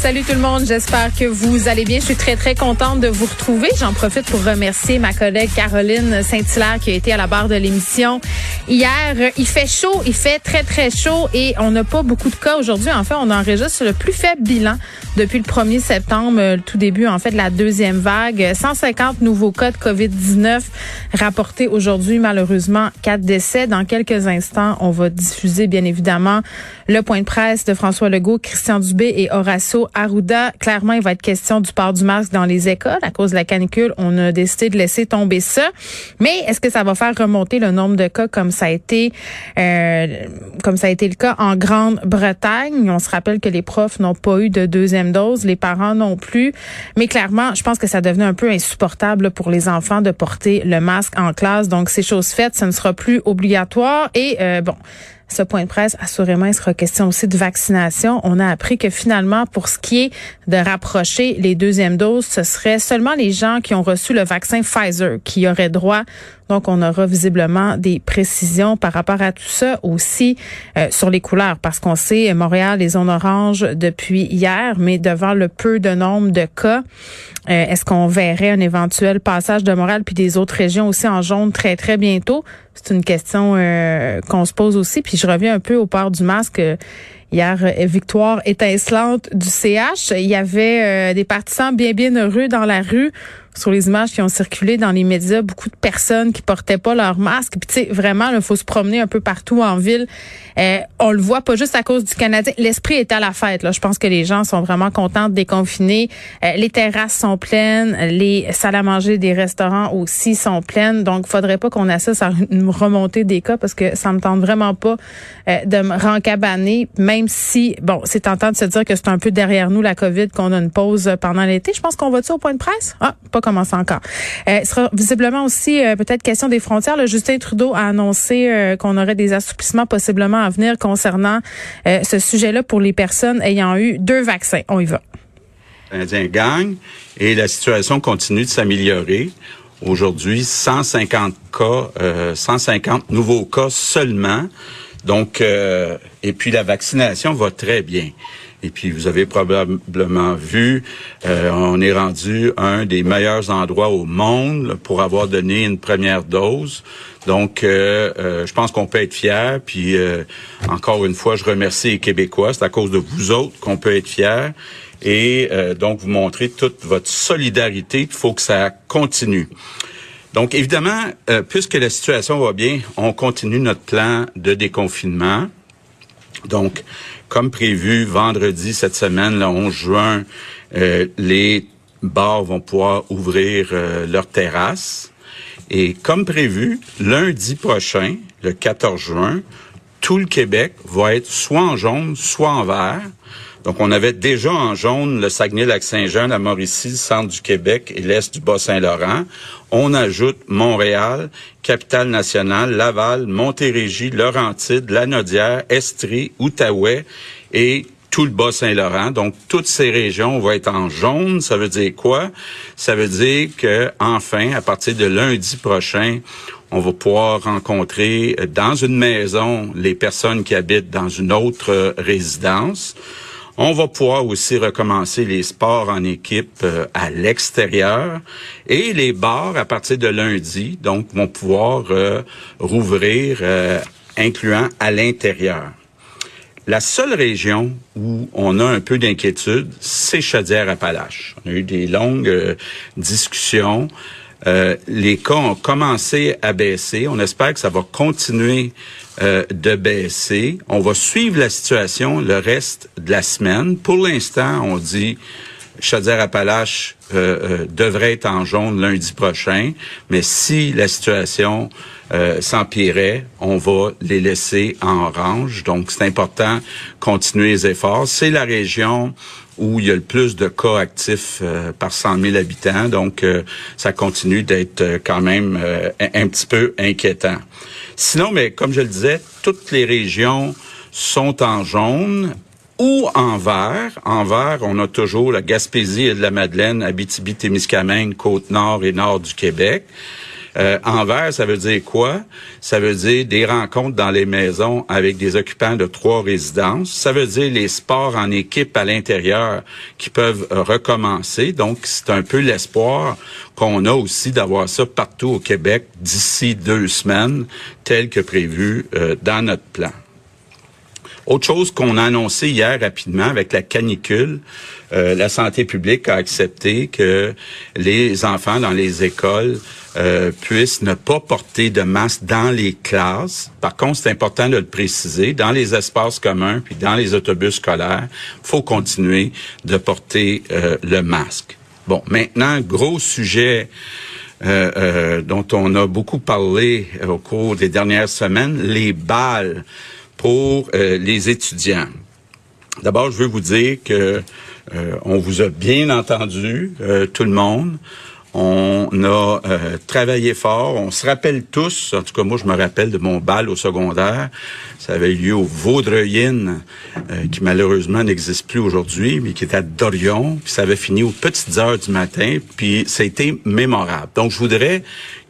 Salut tout le monde, j'espère que vous allez bien. Je suis très très contente de vous retrouver. J'en profite pour remercier ma collègue Caroline Saint-Hilaire qui a été à la barre de l'émission hier. Il fait chaud, il fait très très chaud et on n'a pas beaucoup de cas aujourd'hui. En fait, on enregistre le plus faible bilan depuis le 1er septembre, le tout début en fait de la deuxième vague. 150 nouveaux cas de COVID-19 rapportés aujourd'hui. Malheureusement, quatre décès. Dans quelques instants, on va diffuser bien évidemment le point de presse de François Legault, Christian Dubé et Horacio Arruda, clairement, il va être question du port du masque dans les écoles. À cause de la canicule, on a décidé de laisser tomber ça. Mais est-ce que ça va faire remonter le nombre de cas comme ça a été, euh, comme ça a été le cas en Grande-Bretagne? On se rappelle que les profs n'ont pas eu de deuxième dose, les parents non plus. Mais clairement, je pense que ça devenait un peu insupportable pour les enfants de porter le masque en classe. Donc, c'est chose faite, ce ne sera plus obligatoire. Et euh, bon, ce point de presse, assurément, il sera question aussi de vaccination. On a appris que finalement, pour ce qui est de rapprocher les deuxièmes doses, ce serait seulement les gens qui ont reçu le vaccin Pfizer qui auraient droit donc, on aura visiblement des précisions par rapport à tout ça aussi euh, sur les couleurs, parce qu'on sait Montréal, les zones oranges depuis hier, mais devant le peu de nombre de cas, euh, est-ce qu'on verrait un éventuel passage de Montréal puis des autres régions aussi en jaune très très bientôt? C'est une question euh, qu'on se pose aussi. Puis je reviens un peu au port du masque. Hier, victoire étincelante du CH. Il y avait des partisans bien bien heureux dans la rue sur les images qui ont circulé dans les médias, beaucoup de personnes qui portaient pas leur masque. Puis tu sais, vraiment, il faut se promener un peu partout en ville. Euh, on le voit pas juste à cause du Canadien. L'esprit est à la fête. Là. Je pense que les gens sont vraiment contents de déconfiner. Euh, les terrasses sont pleines, les salles à manger des restaurants aussi sont pleines. Donc, faudrait pas qu'on assiste à une remontée des cas parce que ça me tente vraiment pas euh, de me rencabaner, si, bon, c'est tentant de se dire que c'est un peu derrière nous la COVID, qu'on a une pause pendant l'été. Je pense qu'on va-tu au point de presse? Ah, pas commencer encore. Euh, sera visiblement aussi euh, peut-être question des frontières. Le Justin Trudeau a annoncé euh, qu'on aurait des assouplissements possiblement à venir concernant ce sujet-là pour les personnes ayant eu deux vaccins. On y va. Canadien gagne et la situation continue de s'améliorer. Aujourd'hui, 150 cas, 150 nouveaux cas seulement. Donc, et puis la vaccination va très bien. Et puis, vous avez probablement vu, euh, on est rendu un des meilleurs endroits au monde pour avoir donné une première dose. Donc, euh, euh, je pense qu'on peut être fier. Puis, encore une fois, je remercie les Québécois. C'est à cause de vous autres qu'on peut être fier. Et donc, vous montrer toute votre solidarité. Il faut que ça continue. Donc, évidemment, puisque la situation va bien, on continue notre plan de déconfinement. Donc, comme prévu, vendredi cette semaine, le 11 juin, euh, les bars vont pouvoir ouvrir euh, leurs terrasses. Et comme prévu, lundi prochain, le 14 juin, tout le Québec va être soit en jaune, soit en vert. Donc, on avait déjà en jaune le Saguenay-Lac-Saint-Jean, la Mauricie, le centre du Québec et l'est du Bas-Saint-Laurent. On ajoute Montréal, Capitale-Nationale, Laval, Montérégie, Laurentide, Lanaudière, Estrie, Outaouais et tout le Bas-Saint-Laurent. Donc, toutes ces régions vont être en jaune. Ça veut dire quoi? Ça veut dire que, enfin, à partir de lundi prochain, on va pouvoir rencontrer dans une maison les personnes qui habitent dans une autre résidence. On va pouvoir aussi recommencer les sports en équipe euh, à l'extérieur et les bars à partir de lundi, donc vont pouvoir euh, rouvrir, euh, incluant à l'intérieur. La seule région où on a un peu d'inquiétude, c'est Chaudière-Appalaches. On a eu des longues discussions. Les cas ont commencé à baisser. On espère que ça va continuer euh, de baisser. On va suivre la situation le reste de la semaine. Pour l'instant, on dit Chaudière-Appalaches euh, euh, devrait être en jaune lundi prochain, mais si la situation euh, on va les laisser en orange. Donc, c'est important continuer les efforts. C'est la région où il y a le plus de cas actifs par 100 000 habitants. Donc, ça continue d'être quand même un petit peu inquiétant. Sinon, mais comme je le disais, toutes les régions sont en jaune ou en vert. En vert, on a toujours la Gaspésie et de la Madeleine, Abitibi-Témiscamingue, Côte-Nord et Nord du Québec. Euh, en vert, ça veut dire quoi? Ça veut dire des rencontres dans les maisons avec des occupants de trois résidences. Ça veut dire les sports en équipe à l'intérieur qui peuvent recommencer. Donc, c'est un peu l'espoir qu'on a aussi d'avoir ça partout au Québec d'ici deux semaines, tel que prévu euh, dans notre plan. Autre chose qu'on a annoncé hier rapidement avec la canicule, euh, la santé publique a accepté que les enfants dans les écoles euh, puissent ne pas porter de masque dans les classes. Par contre, c'est important de le préciser, dans les espaces communs puis dans les autobus scolaires, faut continuer de porter euh, le masque. Bon, maintenant, gros sujet dont on a beaucoup parlé au cours des dernières semaines, les balles pour euh, les étudiants. D'abord, je veux vous dire que euh, on vous a bien entendu, euh, tout le monde. On a travaillé fort. On se rappelle tous, en tout cas moi je me rappelle de mon bal au secondaire. Ça avait eu lieu au Vaudreuil qui malheureusement n'existe plus aujourd'hui, mais qui était à Dorion. Puis ça avait fini aux petites heures du matin. Puis été mémorable. Donc je voudrais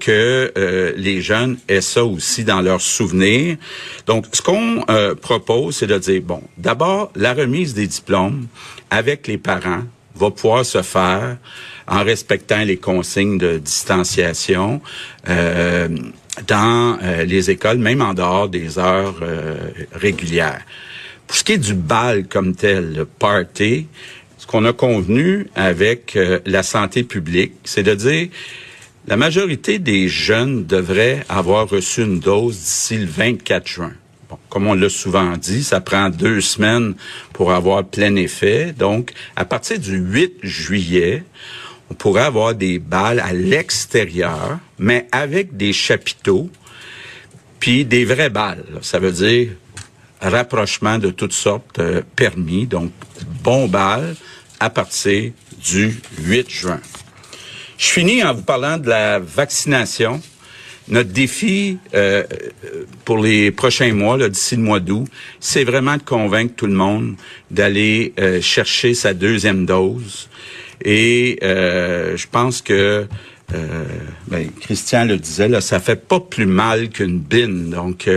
que euh, les jeunes aient ça aussi dans leurs souvenirs. Donc, ce qu'on euh, propose, c'est de dire, bon, d'abord, la remise des diplômes avec les parents va pouvoir se faire en respectant les consignes de distanciation euh, dans les écoles, même en dehors des heures régulières. Pour ce qui est du bal comme tel, le party, ce qu'on a convenu avec la santé publique, c'est de dire la majorité des jeunes devraient avoir reçu une dose d'ici le 24 juin. Bon, comme on l'a souvent dit, ça prend deux semaines pour avoir plein effet. Donc, à partir du 8 juillet, on pourrait avoir des balles à l'extérieur, mais avec des chapiteaux, puis des vraies balles. Ça veut dire rapprochement de toutes sortes euh, permis, donc bon balles à partir du 8 juin. Je finis en vous parlant de la vaccination. Notre défi euh, pour les prochains mois, d'ici le mois d'août, c'est vraiment de convaincre tout le monde d'aller euh, chercher sa deuxième dose. Et euh, je pense que ben, Christian le disait, là, ça fait pas plus mal qu'une bine. Donc,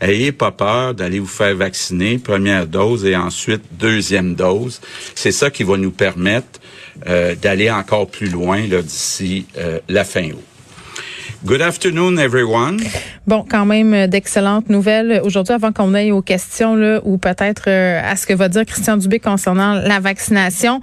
ayez pas peur d'aller vous faire vacciner, première dose et ensuite deuxième dose. C'est ça qui va nous permettre euh, d'aller encore plus loin d'ici euh, la fin août. Good afternoon, everyone. Bon, quand même euh, d'excellentes nouvelles aujourd'hui avant qu'on aille aux questions là, ou peut-être à ce que va dire Christian Dubé concernant la vaccination.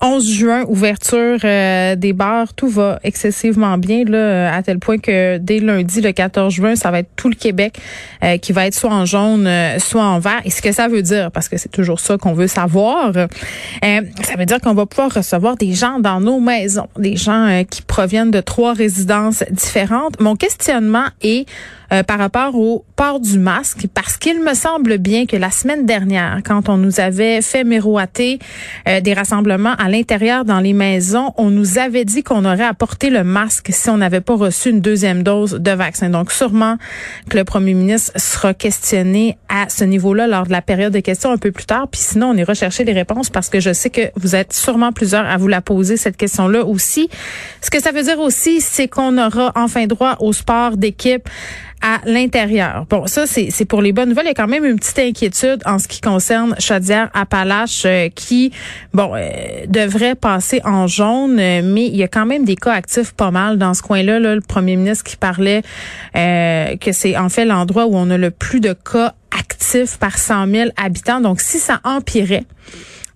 11 juin, ouverture euh, des bars, tout va excessivement bien là, euh, à tel point que dès lundi, le 14 juin, ça va être tout le Québec euh, qui va être soit en jaune, soit en vert. Et ce que ça veut dire, parce que c'est toujours ça qu'on veut savoir, ça veut dire qu'on va pouvoir recevoir des gens dans nos maisons, des gens qui proviennent de trois résidences différentes. Mon questionnement est euh, par rapport au port du masque parce qu'il me semble bien que la semaine dernière, quand on nous avait fait miroiter euh, des rassemblements à l'intérieur dans les maisons, on nous avait dit qu'on aurait apporté le masque si on n'avait pas reçu une deuxième dose de vaccin. Donc sûrement que le premier ministre sera questionné à ce niveau-là lors de la période de questions un peu plus tard. Puis sinon, on ira chercher les réponses parce que je sais que vous êtes sûrement plusieurs à vous la poser, cette question-là aussi. Ce que ça veut dire aussi, c'est qu'on aura enfin droit au sport d'équipe à l'intérieur. Bon, ça, c'est pour les bonnes nouvelles. Il y a quand même une petite inquiétude en ce qui concerne Chaudière-Appalaches euh, qui, bon, euh, devrait passer en jaune, euh, mais il y a quand même des cas actifs pas mal dans ce coin-là. Là, le premier ministre qui parlait que c'est en fait l'endroit où on a le plus de cas actifs par 100 000 habitants. Donc, si ça empirait,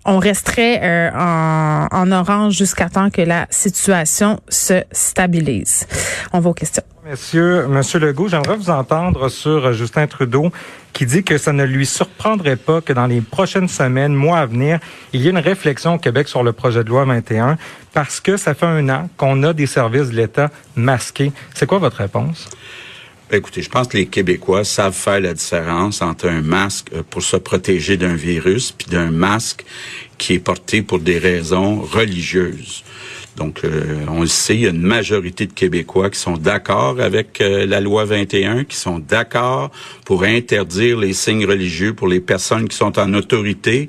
on resterait en, en orange jusqu'à temps que la situation se stabilise. On va aux questions. Monsieur, Monsieur Legault, j'aimerais vous entendre sur euh, Justin Trudeau qui dit que ça ne lui surprendrait pas que dans les prochaines semaines, mois à venir, il y ait une réflexion au Québec sur le projet de loi 21 parce que ça fait un an qu'on a des services de l'État masqués. C'est quoi votre réponse? Ben, écoutez, je pense que les Québécois savent faire la différence entre un masque euh, pour se protéger d'un virus puis d'un masque qui est porté pour des raisons religieuses. Donc, on le sait, il y a une majorité de Québécois qui sont d'accord avec la loi 21, qui sont d'accord pour interdire les signes religieux pour les personnes qui sont en autorité.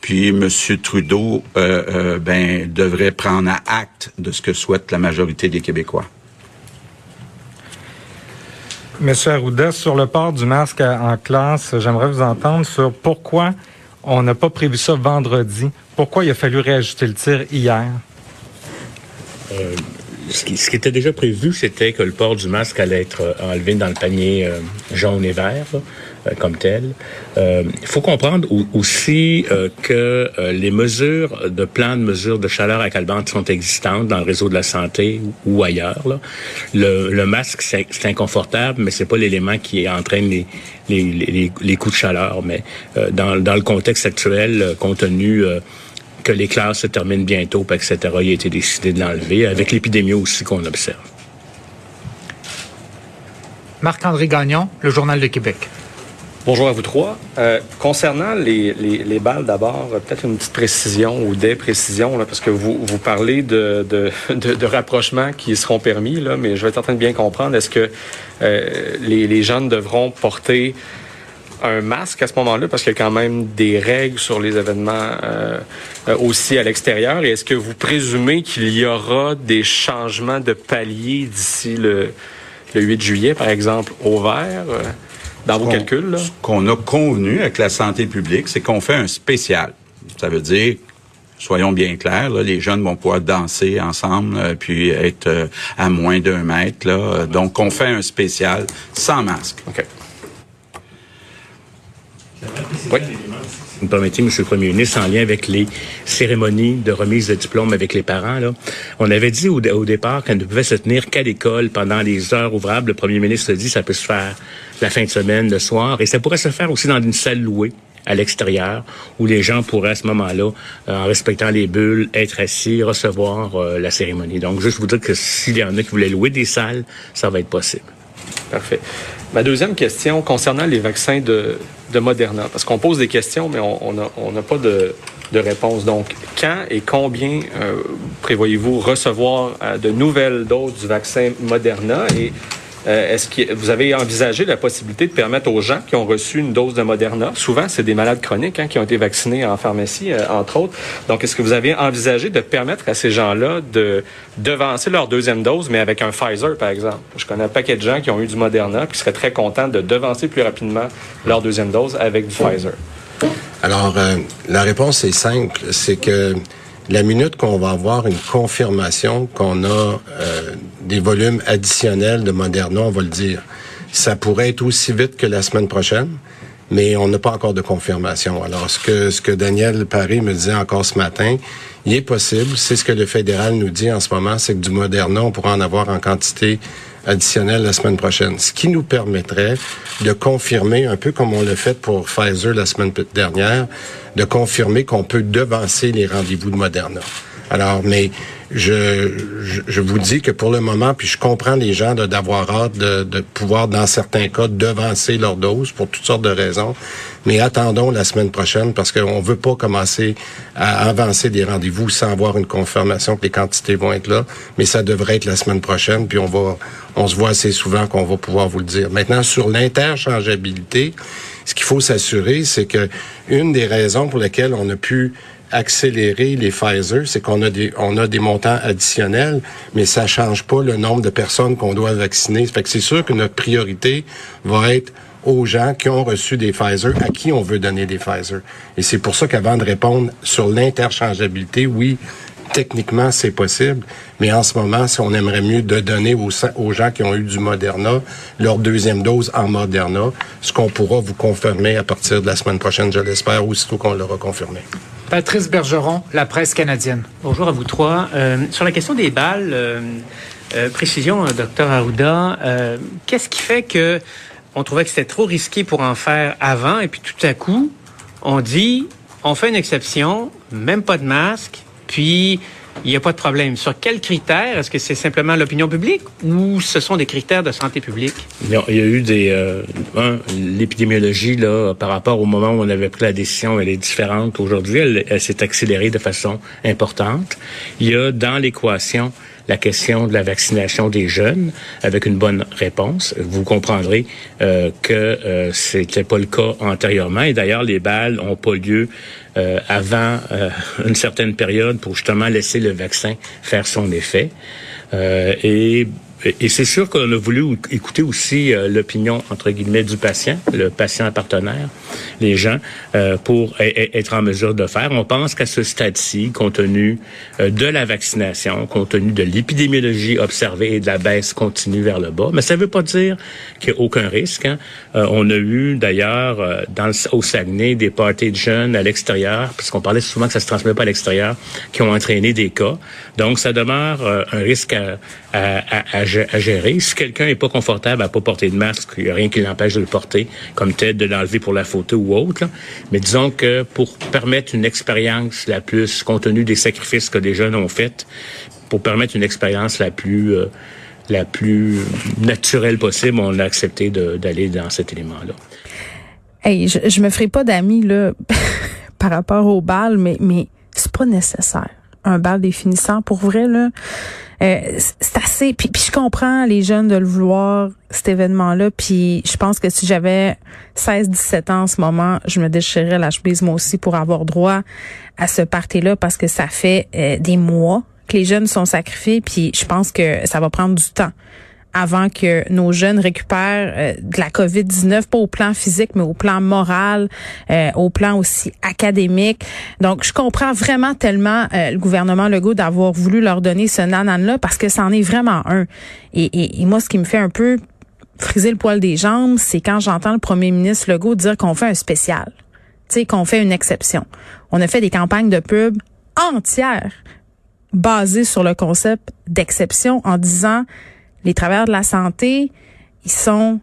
Puis M. Trudeau ben, devrait prendre acte de ce que souhaite la majorité des Québécois. Monsieur Arruda, sur le port du masque en classe, j'aimerais vous entendre sur pourquoi on n'a pas prévu ça vendredi. Pourquoi il a fallu réajuster le tir hier? Euh, ce, qui, était déjà prévu, c'était que le port du masque allait être euh, enlevé dans le panier euh, jaune et vert. Comme tel. Euh, il faut comprendre aussi euh, que les mesures de plan de mesures de chaleur à calbante sont existantes dans le réseau de la santé ou, ailleurs. Le, masque, c'est inconfortable, mais c'est pas l'élément qui entraîne les, les, coups de chaleur. Mais dans, dans le contexte actuel, compte tenu que les classes se terminent bientôt, etc., il a été décidé de l'enlever, avec l'épidémie aussi qu'on observe. Marc-André Gagnon, le Journal de Québec. Bonjour à vous trois. Euh, concernant les, les, les balles, d'abord, peut-être une petite précision ou des précisions, là, parce que vous, vous parlez de, de, de, de rapprochements qui seront permis, là, mais je vais être en train de bien comprendre. Est-ce que euh, les, les jeunes devront porter un masque à ce moment-là, parce qu'il y a quand même des règles sur les événements euh, aussi à l'extérieur. Et est-ce que vous présumez qu'il y aura des changements de palier d'ici le, le 8 juillet, par exemple, au vert? Dans vos calculs? Ce qu'on a convenu avec la santé publique, c'est qu'on fait un spécial. Ça veut dire soyons bien clairs, là, les jeunes vont pouvoir danser ensemble euh, puis être euh, à moins d'un mètre. Là. Donc, on fait un spécial sans masque. OK. Oui. Vous me permettez, M. le Premier ministre, en lien avec les cérémonies de remise de diplôme avec les parents, là, on avait dit au, au départ qu'elle ne pouvait se tenir qu'à l'école pendant les heures ouvrables. Le Premier ministre a dit que ça peut se faire la fin de semaine, le soir, et ça pourrait se faire aussi dans une salle louée à l'extérieur, où les gens pourraient à ce moment-là, euh, en respectant les bulles, être assis, recevoir euh, la cérémonie. Donc, juste vous dire que s'il y en a qui voulaient louer des salles, ça va être possible. Parfait. Ma deuxième question concernant les vaccins de, de Moderna, parce qu'on pose des questions, mais on n'a pas de, réponse. Donc, quand et combien euh, prévoyez-vous recevoir de nouvelles doses du vaccin Moderna? Euh, est-ce que vous avez envisagé la possibilité de permettre aux gens qui ont reçu une dose de Moderna, souvent c'est des malades chroniques hein, qui ont été vaccinés en pharmacie, euh, entre autres. Donc, est-ce que vous avez envisagé de permettre à ces gens-là de devancer leur deuxième dose, mais avec un Pfizer, par exemple? Je connais un paquet de gens qui ont eu du Moderna qui seraient très contents de devancer plus rapidement leur deuxième dose avec du Pfizer. Alors, euh, la réponse est simple, c'est que la minute qu'on va avoir une confirmation qu'on a euh, des volumes additionnels de Moderna, on va le dire. Ça pourrait être aussi vite que la semaine prochaine, mais on n'a pas encore de confirmation. Alors, ce que, ce que Daniel Paris me disait encore ce matin, il est possible, c'est ce que le fédéral nous dit en ce moment, c'est que du Moderna, on pourra en avoir en quantité additionnelle la semaine prochaine, ce qui nous permettrait de confirmer, un peu comme on l'a fait pour Pfizer la semaine dernière, de confirmer qu'on peut devancer les rendez-vous de Moderna. Alors, mais je, je, vous dis que pour le moment, puis je comprends les gens d'avoir hâte de, de, pouvoir, dans certains cas, devancer leur dose pour toutes sortes de raisons. Mais attendons la semaine prochaine parce qu'on veut pas commencer à avancer des rendez-vous sans avoir une confirmation que les quantités vont être là. Mais ça devrait être la semaine prochaine, puis on va, on se voit assez souvent qu'on va pouvoir vous le dire. Maintenant, sur l'interchangeabilité, ce qu'il faut s'assurer, c'est que une des raisons pour lesquelles on a pu accélérer les Pfizer, c'est qu'on a des on a des montants additionnels, mais ça change pas le nombre de personnes qu'on doit vacciner. C'est sûr que notre priorité va être aux gens qui ont reçu des Pfizer, à qui on veut donner des Pfizer. Et c'est pour ça qu'avant de répondre sur l'interchangeabilité, oui, techniquement, c'est possible, mais en ce moment, si on aimerait mieux de donner aux, gens qui ont eu du Moderna leur deuxième dose en Moderna, ce qu'on pourra vous confirmer à partir de la semaine prochaine, je l'espère, aussitôt qu'on l'aura confirmé. Patrice Bergeron, la presse canadienne. Bonjour à vous trois. Euh, sur la question des balles, euh, euh, précision, docteur Arruda, qu'est-ce qui fait que on trouvait que c'était trop risqué pour en faire avant, et puis tout à coup, on dit, on fait une exception, même pas de masque, puis il n'y a pas de problème. Sur quels critères? Est-ce que c'est simplement l'opinion publique ou ce sont des critères de santé publique? Il y a eu des... Euh, un, l'épidémiologie, là, par rapport au moment où on avait pris la décision, elle est différente. Aujourd'hui, elle s'est accélérée de façon importante. Il y a dans l'équation la question de la vaccination des jeunes avec une bonne réponse. Vous comprendrez euh, que euh, c'était pas le cas antérieurement. Et d'ailleurs, les balles ont pas lieu euh, avant euh, une certaine période pour justement laisser le vaccin faire son effet. et et c'est sûr qu'on a voulu écouter aussi euh, l'opinion, entre guillemets, du patient, le patient partenaire, les gens, euh, pour e-, e-, être en mesure de faire. On pense qu'à ce stade-ci, compte tenu euh, de la vaccination, compte tenu de l'épidémiologie observée et de la baisse continue vers le bas, mais ça ne veut pas dire qu'il n'y a aucun risque. Hein. on a eu d'ailleurs dans au Saguenay des parties de jeunes à l'extérieur, puisqu'on parlait souvent que ça se transmet pas à l'extérieur, qui ont entraîné des cas. Donc, ça demeure un risque à, à, à gérer. Si quelqu'un n'est pas confortable à pas porter de masque, il a rien qui l'empêche de le porter, comme tel de l'enlever pour la photo ou autre. Mais disons que pour permettre une expérience la plus, compte tenu des sacrifices que les jeunes ont faits, pour permettre une expérience la plus euh, la plus naturelle possible, on a accepté d'aller dans cet élément-là. Hey, je, je me ferai pas d'amis là par rapport au bal, mais mais c'est pas nécessaire un bal définissant. Pour vrai, là, euh, c'est assez. Puis, je comprends les jeunes de le vouloir, cet événement-là. Puis je pense que si j'avais 16-17 ans en ce moment, je me déchirerais la chemise moi aussi pour avoir droit à ce party-là parce que ça fait euh, des mois que les jeunes sont sacrifiés. Puis je pense que ça va prendre du temps avant que nos jeunes récupèrent euh, de la COVID-19, pas au plan physique, mais au plan moral, euh, au plan aussi académique. Donc, je comprends vraiment tellement euh, le gouvernement Legault d'avoir voulu leur donner ce nanan-là parce que c'en est vraiment un. Et, et, et moi, ce qui me fait un peu friser le poil des jambes, c'est quand j'entends le premier ministre Legault dire qu'on fait un spécial, qu'on fait une exception. On a fait des campagnes de pub entières basées sur le concept d'exception en disant les travailleurs de la santé, ils sont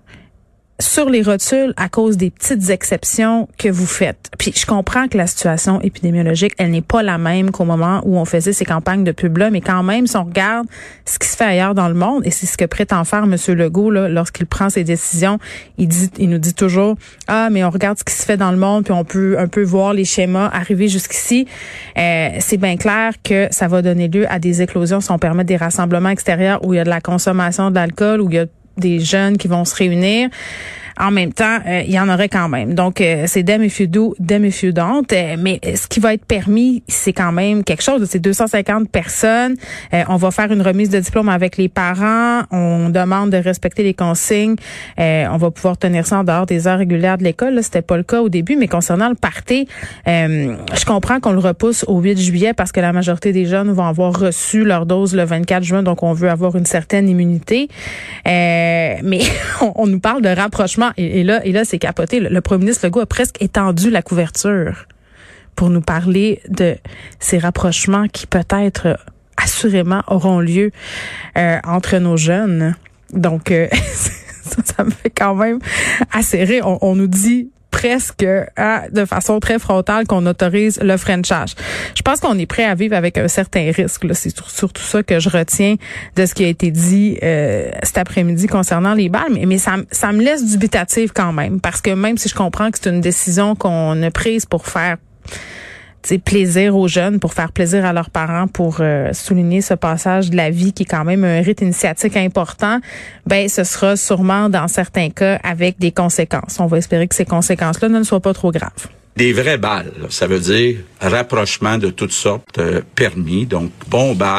sur les rotules à cause des petites exceptions que vous faites. Puis je comprends que la situation épidémiologique, elle n'est pas la même qu'au moment où on faisait ces campagnes de pub-là, mais quand même, si on regarde ce qui se fait ailleurs dans le monde, et c'est ce que prétend faire M. Legault lorsqu'il prend ses décisions, il dit, il nous dit toujours, ah, mais on regarde ce qui se fait dans le monde, puis on peut un peu voir les schémas arriver jusqu'ici. Euh, c'est bien clair que ça va donner lieu à des éclosions si on permet des rassemblements extérieurs où il y a de la consommation d'alcool, où il y a des jeunes qui vont se réunir. En même temps, euh, il y en aurait quand même. Donc, euh, c'est dem if you do, if you don't. Euh, mais ce qui va être permis, c'est quand même quelque chose. C'est 250 personnes. on va faire une remise de diplôme avec les parents. On demande de respecter les consignes. on va pouvoir tenir ça en dehors des heures régulières de l'école. C'était pas le cas au début, mais concernant le party, je comprends qu'on le repousse au 8 juillet parce que la majorité des jeunes vont avoir reçu leur dose le 24 juin, donc on veut avoir une certaine immunité. mais on nous parle de rapprochement et, là, et là, c'est capoté. Le, premier ministre Legault a presque étendu la couverture pour nous parler de ces rapprochements qui peut-être assurément auront lieu euh, entre nos jeunes. Donc, euh, ça, me fait quand même assez rire. on nous dit presque hein, de façon très frontale qu'on autorise le Frenchage. Je pense qu'on est prêt à vivre avec un certain risque. C'est surtout ça que je retiens de ce qui a été dit euh, cet après-midi concernant les balles. Mais, ça, ça me laisse dubitative quand même, parce que même si je comprends que c'est une décision qu'on a prise pour faire plaisir aux jeunes, pour faire plaisir à leurs parents, pour euh, souligner ce passage de la vie qui est quand même un rite initiatique important, ben ce sera sûrement dans certains cas avec des conséquences. On va espérer que ces conséquences-là ne soient pas trop graves. Des vraies balles, ça veut dire rapprochement de toutes sortes euh, permis, donc bon balles.